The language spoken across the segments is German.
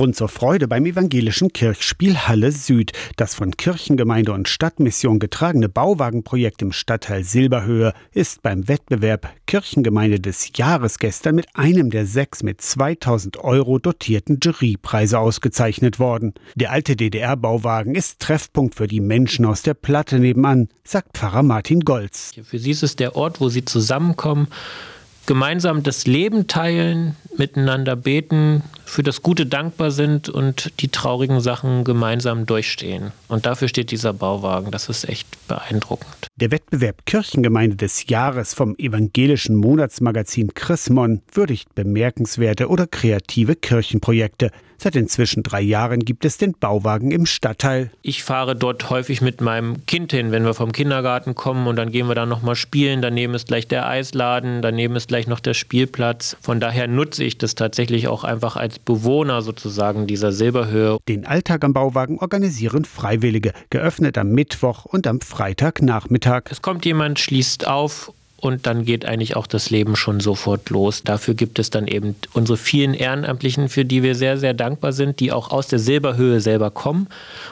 Grund zur Freude beim evangelischen Kirchspiel Halle Süd. Das von Kirchengemeinde und Stadtmission getragene Bauwagenprojekt im Stadtteil Silberhöhe ist beim Wettbewerb Kirchengemeinde des Jahres gestern mit einem der sechs mit 2000 Euro dotierten Jurypreise ausgezeichnet worden. Der alte DDR-Bauwagen ist Treffpunkt für die Menschen aus der Platte nebenan, sagt Pfarrer Martin Golz. Für sie ist es der Ort, wo sie zusammenkommen gemeinsam das Leben teilen, miteinander beten, für das Gute dankbar sind und die traurigen Sachen gemeinsam durchstehen. Und dafür steht dieser Bauwagen. Das ist echt beeindruckend. Der Wettbewerb Kirchengemeinde des Jahres vom evangelischen Monatsmagazin Chrismon würdigt bemerkenswerte oder kreative Kirchenprojekte. Seit inzwischen drei Jahren gibt es den Bauwagen im Stadtteil. Ich fahre dort häufig mit meinem Kind hin, wenn wir vom Kindergarten kommen und dann gehen wir da nochmal spielen. Daneben ist gleich der Eisladen, daneben ist gleich noch der Spielplatz. Von daher nutze ich das tatsächlich auch einfach als Bewohner sozusagen dieser Silberhöhe. Den Alltag am Bauwagen organisieren Freiwillige, geöffnet am Mittwoch und am Freitagnachmittag. Es kommt jemand, schließt auf und dann geht eigentlich auch das Leben schon sofort los. Dafür gibt es dann eben unsere vielen Ehrenamtlichen, für die wir sehr, sehr dankbar sind, die auch aus der Silberhöhe selber kommen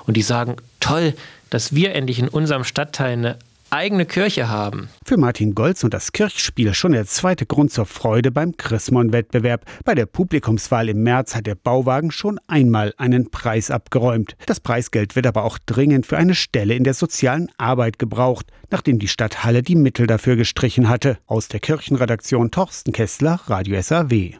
und die sagen, toll, dass wir endlich in unserem Stadtteil eine eigene Kirche haben. Für Martin Golz und das Kirchspiel schon der zweite Grund zur Freude beim Chrismon-Wettbewerb. Bei der Publikumswahl im März hat der Bauwagen schon einmal einen Preis abgeräumt. Das Preisgeld wird aber auch dringend für eine Stelle in der sozialen Arbeit gebraucht, nachdem die Stadt Halle die Mittel dafür gestrichen hatte. Aus der Kirchenredaktion Torsten Kessler, Radio SAW.